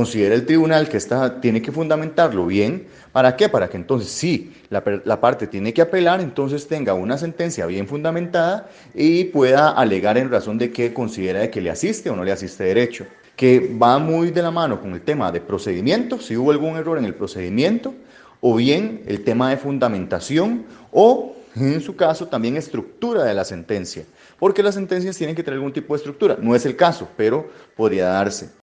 considera el tribunal que esta tiene que fundamentarlo bien, ¿para qué? Para que entonces sí, la, parte tiene que apelar, entonces tenga una sentencia bien fundamentada y pueda alegar en razón de que considera de que le asiste o no le asiste derecho, que va muy de la mano con el tema de procedimiento, si hubo algún error en el procedimiento, o bien el tema de fundamentación o en su caso también estructura de la sentencia, porque las sentencias tienen que tener algún tipo de estructura. No es el caso, pero podría darse.